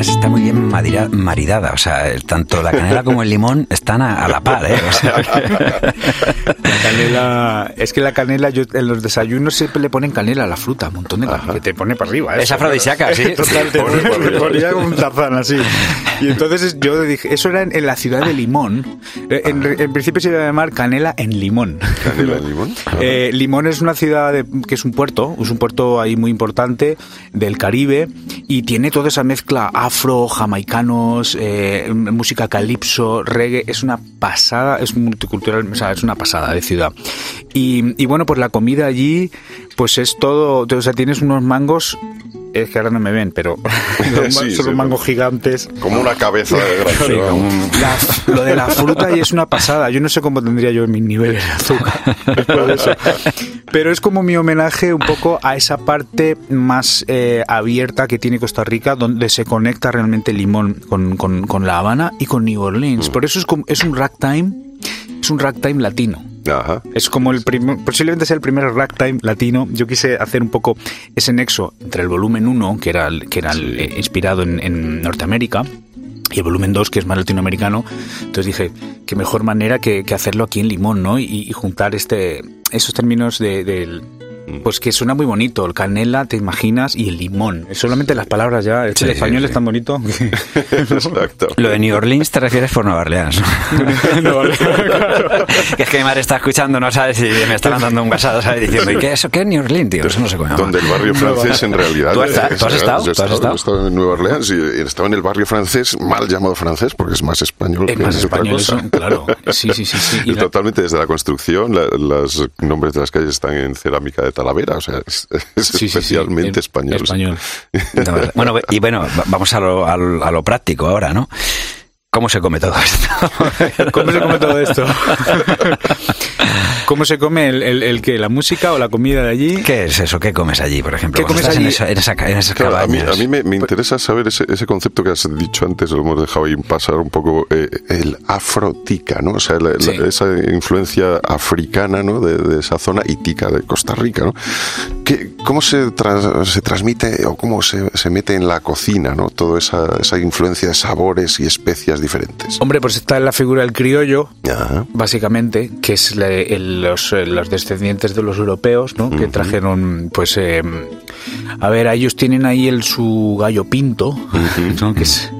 Además está muy bien maridada, o sea, tanto la canela como el limón están a, a la par, ¿eh? O sea, que- La canela, es que la canela, yo en los desayunos siempre le ponen canela a la fruta, un montón de canela, que te pone para arriba. Es eso, afrodisíaca, sí. Total, te Pone pone, para te arriba. ponía como un tarzán así. Y entonces yo dije, eso era en, en la ciudad de Limón. Eh, En, en principio se iba a llamar Canela en Limón. ¿Canela en limón? Eh, Limón es una ciudad de- que es un puerto, es un puerto ahí muy importante del Caribe y tiene toda esa mezcla afro, jamaicanos, eh, música calipso, reggae, es una pasada, es multicultural, o sea, es una pasada de ciudad. Y, y bueno, pues la comida allí, pues es todo, o sea, tienes unos mangos, es que ahora no me ven, pero son, Sí, son sí, mangos gigantes. Como una cabeza de la- lo de la fruta y es una pasada. Yo no sé cómo tendría yo mis niveles de azúcar eso. Pero es como mi homenaje un poco a esa parte más eh, abierta que tiene Costa Rica, donde se conecta realmente Limón con, con- con La Habana y con New Orleans. Por eso es, como- es un ragtime, es un ragtime latino. Ajá. Es como el primer, posiblemente sea el primer ragtime latino. Yo quise hacer un poco ese nexo entre el volumen 1, que era, que era el, eh, inspirado en, en Norteamérica, y el volumen 2, que es más latinoamericano. Entonces dije, qué mejor manera que, hacerlo aquí en Limón, ¿no? Y, juntar este esos términos de, del- Pues que suena muy bonito, el canela, te imaginas, y el limón. Solamente las palabras ya, es el Sí, español sí. es tan bonito. Exacto. Lo de New Orleans te refieres por Nueva Orleans. ¿no? que es que mi madre está escuchando, no sabe si me está mandando un WhatsApp, ¿sabes? Diciendo, ¿y qué es eso? ¿Qué es New Orleans, tío? Eso no se come. Donde el barrio francés en realidad... ¿Tú has, eh, tú has estado? yo he ¿Tú has estado? he estado en Nueva Orleans y estaba en el barrio francés, mal llamado francés, porque es más español Es que más español, cosa. eso, claro. Sí, sí, sí. sí. Y la- Totalmente desde la construcción, la- los nombres de las calles están en cerámica de Talavera, o sea, es, es Sí, sí, especialmente español. español. Bueno, y bueno, va- vamos a lo, a lo- a lo práctico ahora, ¿no? ¿Cómo se come todo esto? ¿Cómo se come todo esto? ¿Cómo se come el, el, el qué? ¿La música o la comida de allí? ¿Qué es eso? ¿Qué comes allí, por ejemplo? ¿Qué comes allí? En, esa- en, esa- en esas Claro, a mí, cabañas. a mí me, me interesa saber ese, ese concepto que has dicho antes, lo hemos dejado ahí pasar un poco, eh, el afrotica, ¿no? O sea, la- la- Sí. esa influencia africana, ¿no? De, de esa zona y tica de Costa Rica, ¿no? ¿Qué- ¿Cómo se, tras- se transmite o cómo se, se mete en la cocina, ¿no? Toda esa, esa influencia de sabores y especias diferentes. Hombre, pues está en la figura del criollo, Ajá. básicamente, que es la- el- los, eh, los descendientes de los europeos, ¿no? Que trajeron, pues, eh, a ver, ellos tienen ahí el su gallo pinto, ¿no? Que es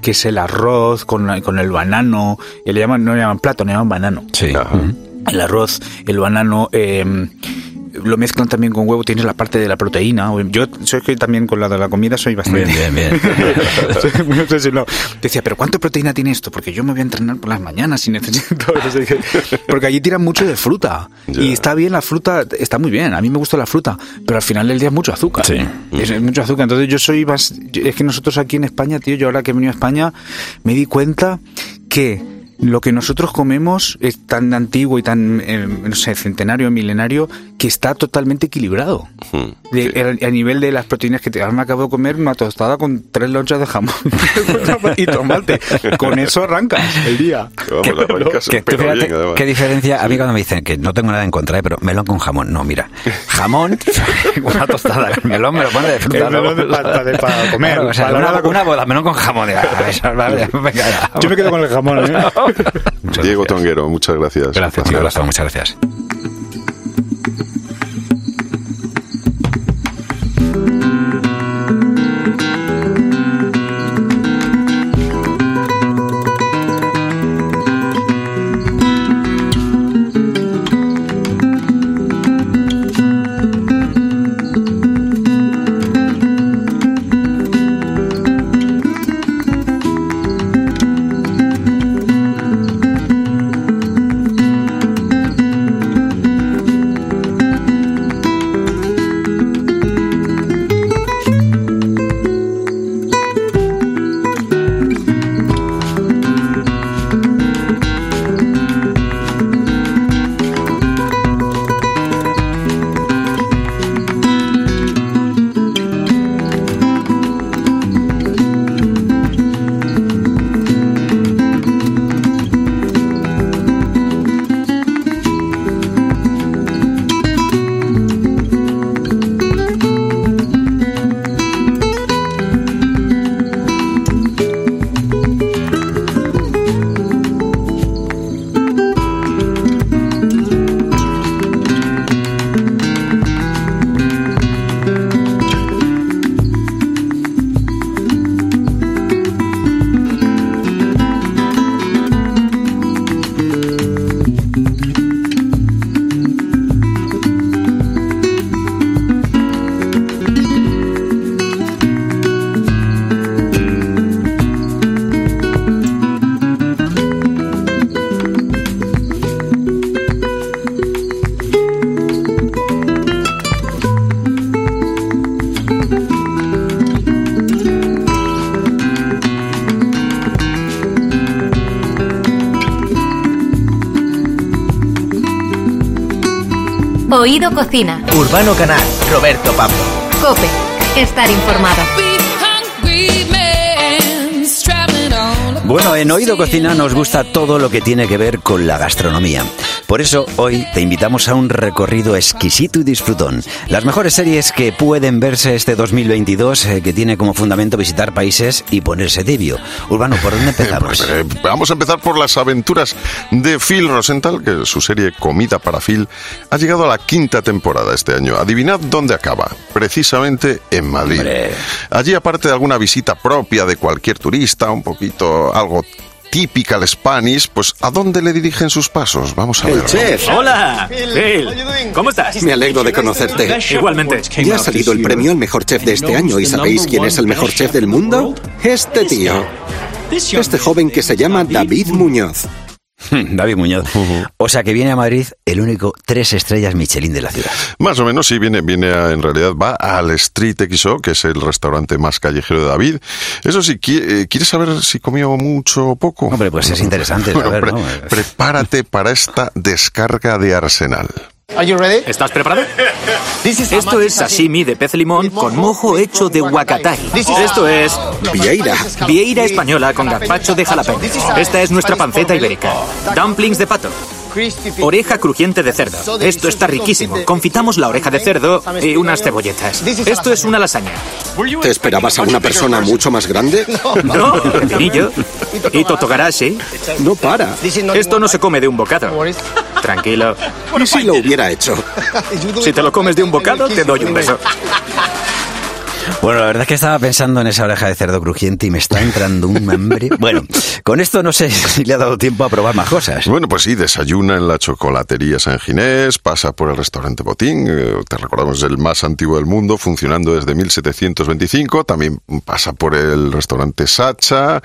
que es el arroz con, con el banano, y le llaman, no le llaman plato, le llaman banano. Sí. El arroz, el banano, eh, lo mezclan también con huevo, tienes la parte de la proteína. Yo soy que también con la de la comida soy bastante... Bien, bien, bien. Decía, pero ¿cuánta proteína tiene esto? Porque yo me voy a entrenar por las mañanas y necesito... Porque allí tiran mucho de fruta. Y está bien la fruta, está muy bien. A mí me gusta la fruta, pero al final del día es mucho azúcar. Sí. Es, es mucho azúcar. Entonces yo soy más... Es que nosotros aquí en España, tío, yo ahora que he venido a España, me di cuenta que lo que nosotros comemos es tan antiguo y tan, eh, no sé, centenario, milenario, que está totalmente equilibrado. Hmm. De- a, a nivel de las proteínas que te ahora me acabo de comer una tostada con tres lonchas de jamón y tomate. Con eso arrancas el día. Vamos, arrancas, Que tú pero fíjate bien, además. qué diferencia, a mí cuando me dicen que no tengo nada en contra, ¿eh? pero melón con jamón, no, mira, jamón, una tostada, el melón me lo pone de fruta. El melón ¿no? de para comer, Claro, o sea, para una, nada con- una boda, melón con jamón, vale, venga, ya. Yo me quedo con el jamón, ¿eh? Diego gracias. Tonguero, muchas gracias. Gracias, tío, muchas gracias. Oído Cocina. Urbano Canal, Roberto Pablo. Cope. Estar informado. Bueno, en Oído Cocina nos gusta todo lo que tiene que ver con la gastronomía. Por eso hoy te invitamos a un recorrido exquisito y disfrutón. Las mejores series que pueden verse este 2022, eh, que tiene como fundamento visitar países y ponerse tibio. Urbano, ¿por dónde empezamos? Eh, vamos a empezar por las aventuras de Phil Rosenthal, que su serie Comida para Phil ha llegado a la quinta temporada este año. Adivinad dónde acaba. Precisamente en Madrid. Hombre. Allí, aparte de alguna visita propia de cualquier turista, un poquito algo típica al Spanish, pues ¿a dónde le dirigen sus pasos? Vamos a El ver. chef. Hola, Phil. ¿Cómo estás? Me alegro de conocerte. Igualmente. Ya ha salido el premio al mejor chef de este año y ¿sabéis quién es el mejor chef del mundo? Este tío. Este joven que se llama David Muñoz. David Muñoz. O sea que viene a Madrid el único tres estrellas Michelin de la ciudad. Más o menos, sí, viene, viene a- en realidad, va al Street XO, que es el restaurante más callejero de David. Eso sí, qui- eh, ¿quieres saber si comió mucho o poco? Hombre, pues es interesante Bueno, saber, pre- ¿no? Prepárate para esta descarga de Arsenal. ¿Estás preparado? Esto es sashimi de pez limón con mojo hecho de huacatay. Esto es Vieira. vieira española con gazpacho de jalapeño. Esta es nuestra panceta ibérica. Dumplings de pato. Oreja crujiente de cerdo. Esto está riquísimo. Confitamos la oreja de cerdo y unas cebolletas. Esto es una lasaña. ¿Te esperabas a una persona mucho más grande? No, pepinillo. Y totogarashi. No para. Esto no se come de un bocado. Tranquilo. ¿Y si lo hubiera hecho? Si te lo comes de un bocado, te doy un beso. Bueno, la verdad es que estaba pensando en esa oreja de cerdo crujiente y me está entrando un hambre. Bueno, con esto no sé si le ha dado tiempo a probar más cosas. Bueno, pues sí, desayuna en la chocolatería San Ginés, pasa por el restaurante Botín, eh, te recordamos, el más antiguo del mundo, funcionando desde 1725, también pasa por el restaurante Sacha,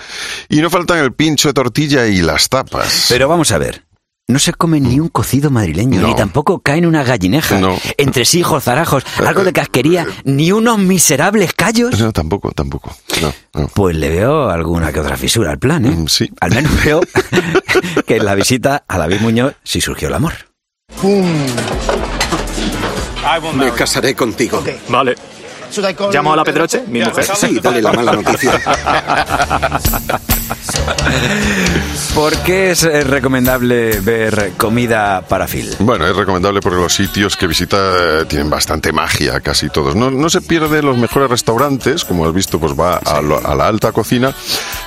y no faltan el pincho de tortilla y las tapas. Pero vamos a ver. No se come ni un cocido madrileño, No. ni tampoco caen una gallineja. No. Entre hijos, zarajos, algo de casquería, ni unos miserables callos. No, tampoco, tampoco. No, no. Pues le veo alguna que otra fisura al plan, ¿eh? Mm, Sí. Al menos veo que en la visita a David Muñoz sí surgió el amor. Me casaré contigo. Vale. ¿Llamo a la Pedroche, mi mujer? Sí, dale la mala noticia. ¿Por qué es eh, recomendable ver comida para Phil? Bueno, es recomendable porque los sitios que visita eh, tienen bastante magia, casi todos. No, no se pierde los mejores restaurantes, como has visto, pues va a, lo- a la alta cocina,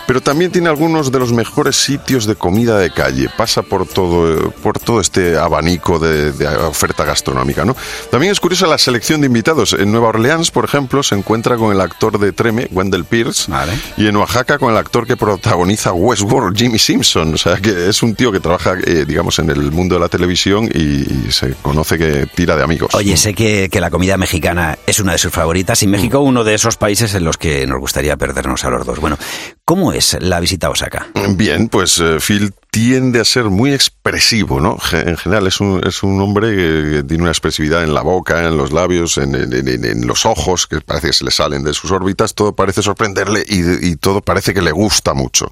pero también tiene algunos de los mejores sitios de comida de calle. Pasa por todo, eh, por todo este abanico de, de oferta gastronómica, ¿no? También es curiosa la selección de invitados. En Nueva Orleans, por ejemplo, se encuentra con el actor de Treme, Wendell Pierce, Vale. y en Oaxaca con el actor que protagoniza Westworld, Jimmy Simpson. O sea, que es un tío que trabaja, eh, digamos, en el mundo de la televisión y, y se conoce que tira de amigos. Oye, sé que, que la comida mexicana es una de sus favoritas y México uno de esos países en los que nos gustaría perdernos a los dos. Bueno, ¿cómo es la visita a Osaka? Bien, pues eh, Phil tiende a ser muy expresivo, ¿no? En general es un, es un hombre que, tiene una expresividad en la boca, en los labios, en, en- en- en los ojos, que parece que se le salen de sus órbitas, todo parece sorprenderle y, y todo parece que le gusta mucho.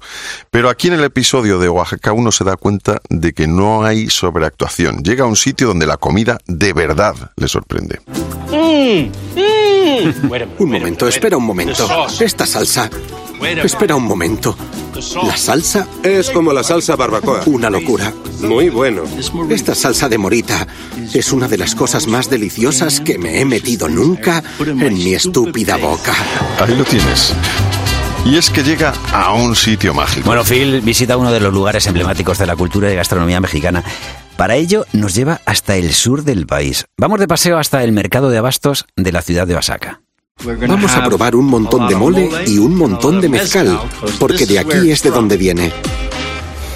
Pero aquí en el episodio de Oaxaca uno se da cuenta de que no hay sobreactuación. Llega a un sitio donde la comida de verdad le sorprende. Un momento, espera un momento. Esta salsa. Espera un momento. La salsa Es como la salsa barbacoa. Una locura. Muy bueno. Esta salsa de morita es una de las cosas más deliciosas que me he metido nunca en mi estúpida boca. Ahí lo tienes. Y es que llega a un sitio mágico. Bueno, Phil visita uno de los lugares emblemáticos de la cultura y gastronomía mexicana. Para ello nos lleva hasta el sur del país. Vamos de paseo hasta el mercado de abastos de la ciudad de Osaka. Vamos a probar un montón de mole y un montón de mezcal, porque de aquí es de donde viene.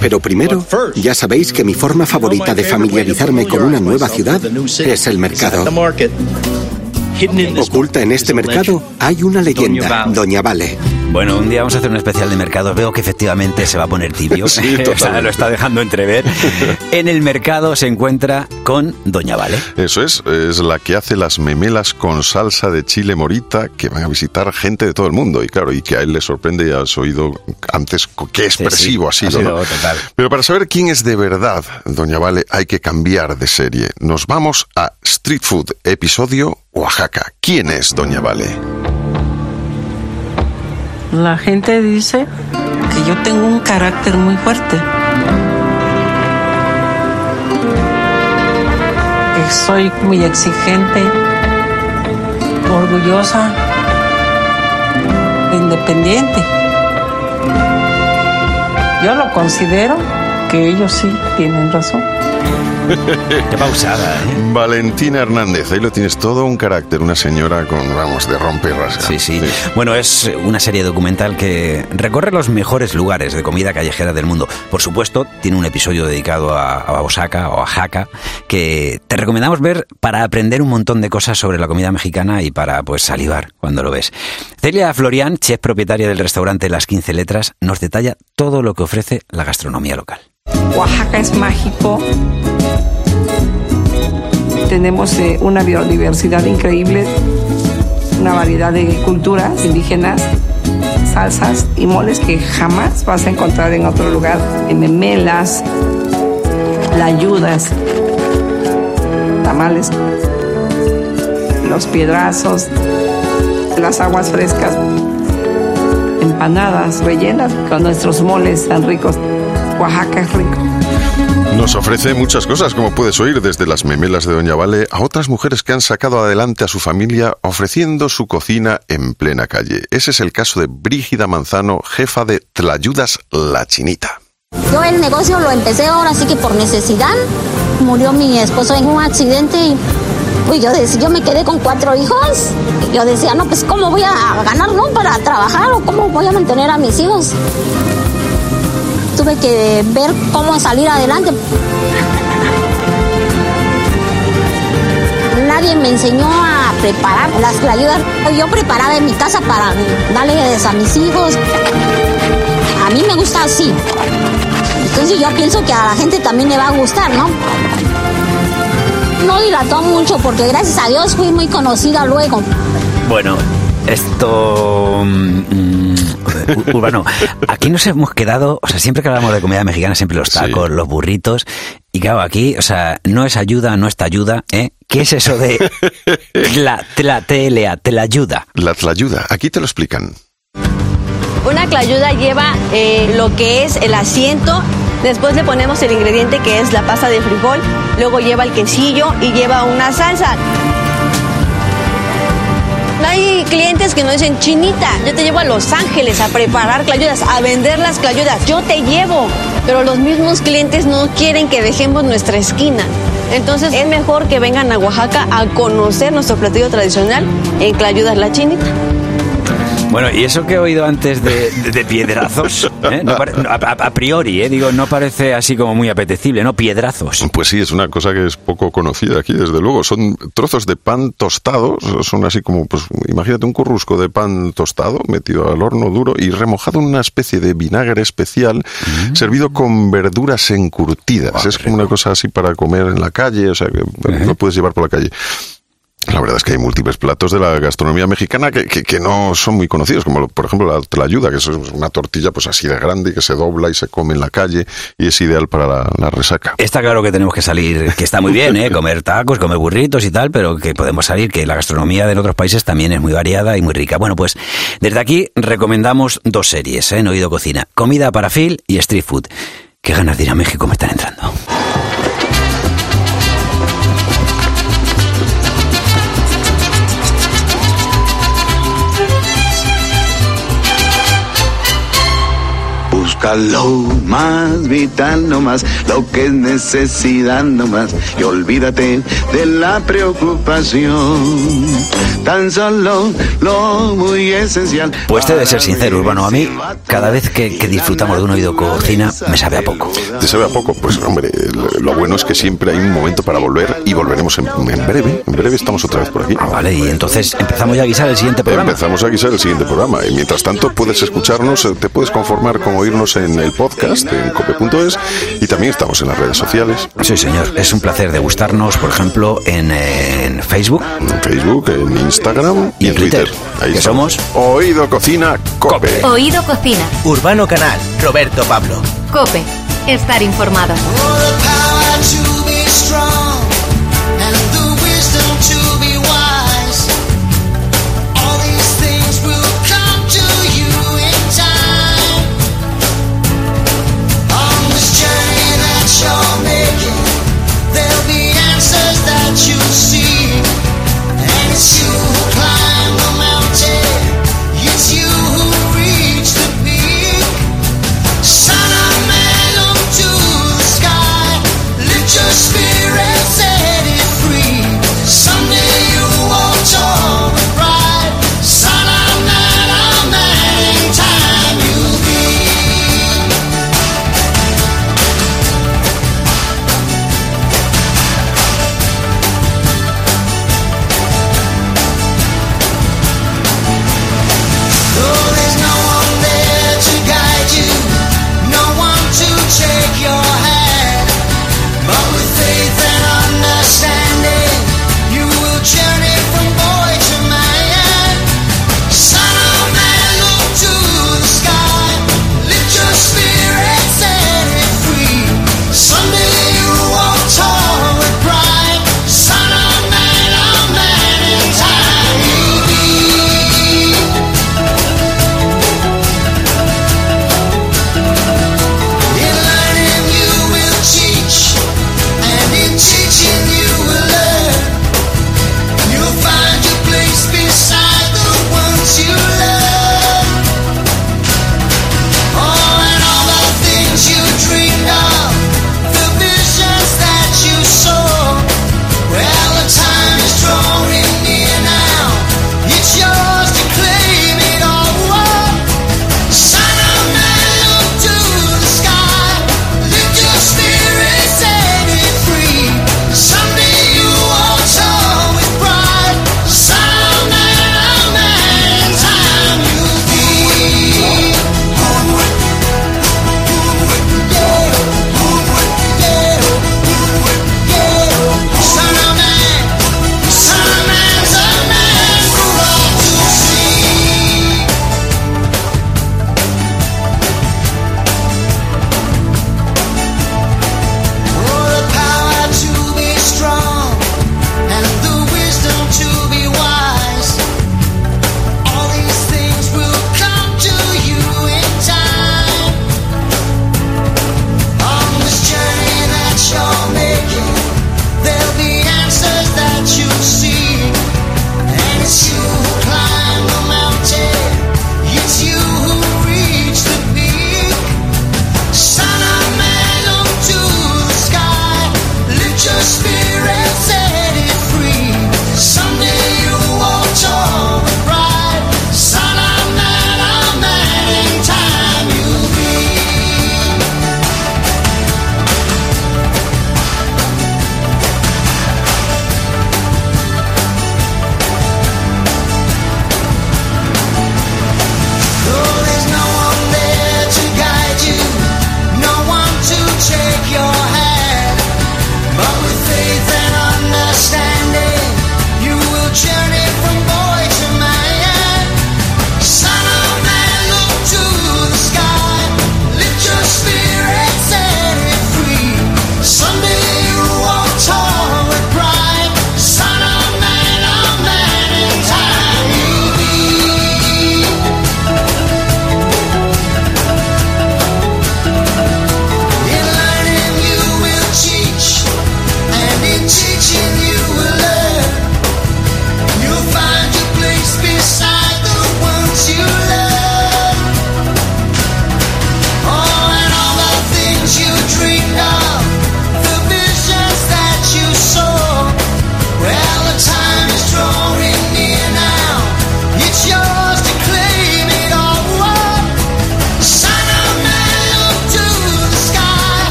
Pero primero, ya sabéis que mi forma favorita de familiarizarme con una nueva ciudad es el mercado. Oculta en este mercado hay una leyenda, Doña Vale. Bueno, un día vamos a hacer un especial de mercados. Veo que efectivamente se va a poner tibio. Sí, O sea, lo está dejando entrever. En el mercado se encuentra con Doña Vale. Eso es, es la que hace las memelas con salsa de chile morita que van a visitar gente de todo el mundo. Y claro, y que a él le sorprende, ya has oído antes qué expresivo sí, ha sido. ha ¿no? sido total. Pero para saber quién es de verdad Doña Vale, hay que cambiar de serie. Nos vamos a Street Food, episodio Oaxaca. ¿Quién es Doña Vale? La gente dice que yo tengo un carácter muy fuerte. Que soy muy exigente, orgullosa, independiente. Yo lo considero que ellos sí tienen razón. Qué pausada, ¿eh? Valentina Hernández, ahí lo tienes todo un carácter, una señora con, vamos, de rompe y rasga. Sí, sí. Bueno, es una serie documental que recorre los mejores lugares de comida callejera del mundo. Por supuesto, tiene un episodio dedicado a, a Osaka o a Jaca que te recomendamos ver para aprender un montón de cosas sobre la comida mexicana y para pues salivar cuando lo ves. Celia Florian, chef propietaria del restaurante Las 15 Letras, nos detalla todo lo que ofrece la gastronomía local. Oaxaca es mágico. Tenemos eh, una biodiversidad increíble, una variedad de culturas indígenas, salsas y moles que jamás vas a encontrar en otro lugar. Memelas, layudas, tamales, los piedrazos, las aguas frescas, empanadas rellenas con nuestros moles tan ricos. Oaxaca es rico. Nos ofrece muchas cosas, como puedes oír, desde las memelas de Doña Vale a otras mujeres que han sacado adelante a su familia ofreciendo su cocina en plena calle. Ese es el caso de Brígida Manzano, jefa de Tlayudas La Chinita. Yo el negocio lo empecé ahora sí que por necesidad. Murió mi esposo en un accidente y uy, yo, decía, yo me quedé con cuatro hijos. Yo decía, no, pues ¿cómo voy a ganar, no? Para trabajar o cómo voy a mantener a mis hijos. Tuve que ver cómo salir adelante. Nadie me enseñó a preparar las ayudas. Yo preparaba en mi casa para darles a mis hijos. A mí me gusta así. Entonces yo pienso que a la gente también le va a gustar, ¿no? No dilató mucho porque gracias a Dios fui muy conocida luego. Bueno, esto... mm, u- Urbano, aquí nos hemos quedado, o sea, siempre que hablamos de comida mexicana, siempre los tacos, los burritos, y claro, aquí, o sea, no es ayuda, no está ayuda, ¿eh? ¿Qué es eso de tla, tla, telea, te la ayuda? La Tlayuda, aquí te lo explican. Una clayuda lleva eh, lo que es el asiento, después le ponemos el ingrediente que es la pasta de frijol, luego lleva el quesillo y lleva una salsa. Hay clientes que nos dicen, chinita, yo te llevo a Los Ángeles a preparar clayudas, a vender las clayudas, yo te llevo. Pero los mismos clientes no quieren que dejemos nuestra esquina. Entonces es mejor que vengan a Oaxaca a conocer nuestro platillo tradicional en Clayudas La Chinita. Bueno, y eso que he oído antes de, de- de piedrazos, ¿eh? No pare- no, a, priori, ¿eh? digo, no parece así como muy apetecible, ¿no? Piedrazos. Pues sí, es una cosa que es poco conocida aquí, desde luego. Son trozos de pan tostados, son así como, pues imagínate un currusco de pan tostado metido al horno duro y remojado en una especie de vinagre especial, servido con verduras encurtidas. es como una cosa así para comer en la calle, o sea, que lo puedes llevar por la calle. La verdad es que hay múltiples platos de la gastronomía mexicana que, que- que no son muy conocidos, como por ejemplo la tlayuda, que es una tortilla pues así de grande que se dobla y se come en la calle y es ideal para la, la resaca. Está claro que tenemos que salir, que está muy bien, ¿eh? comer tacos, comer burritos y tal, pero que podemos salir, que la gastronomía de otros países también es muy variada y muy rica. Bueno, pues desde aquí recomendamos dos series, ¿eh? en Oído Cocina. Comida para Phil y Street Food. Qué ganas de ir a México me están entrando. Busca lo más vital nomás, lo que es necesidad nomás, y olvídate de la preocupación. Tan solo lo muy esencial. Pues te de ser sincero, Urbano, a mí cada vez que, que disfrutamos de un Oído Cocina me sabe a poco. ¿Te sabe a poco? Pues hombre, lo- bueno es que siempre hay un momento para volver y volveremos en, en breve. En breve estamos otra vez por aquí. Ah, vale, y entonces empezamos ya a guisar el siguiente programa. Empezamos a guisar el siguiente programa. Y mientras tanto puedes escucharnos, te puedes conformar con oírnos en el podcast en cope.es y también estamos en las redes sociales. Sí, señor, es un placer degustarnos, por ejemplo, en, en Facebook. En Facebook, en Instagram y, Y en Twitter. Twitter. Ahí ¿Qué estamos. somos? Oído Cocina Cope. Oído Cocina. Urbano Canal, Roberto Pablo. Cope. Estar informado.